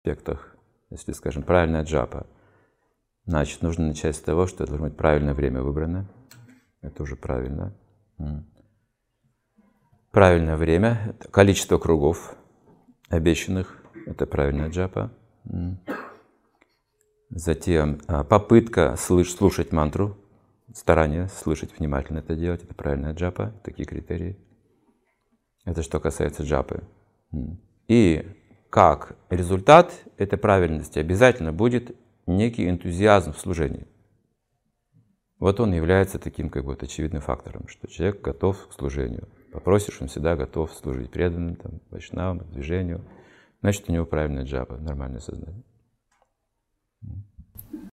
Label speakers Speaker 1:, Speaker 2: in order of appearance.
Speaker 1: аспектах. Если, скажем, правильная джапа, значит, нужно начать с того, что должно быть правильное время выбрано. Это уже правильно. Правильное время, количество кругов обещанных, это правильная джапа. Затем а, попытка слушать мантру, старание слышать внимательно это делать, это правильная джапа, такие критерии. Это что касается джапы. И как результат этой правильности обязательно будет некий энтузиазм в служении. Вот он является таким как бы очевидным фактором, что человек готов к служению. Попросишь, он всегда готов служить преданным, там, вайшнавам, движению. Значит, у него правильная джапа, нормальное сознание.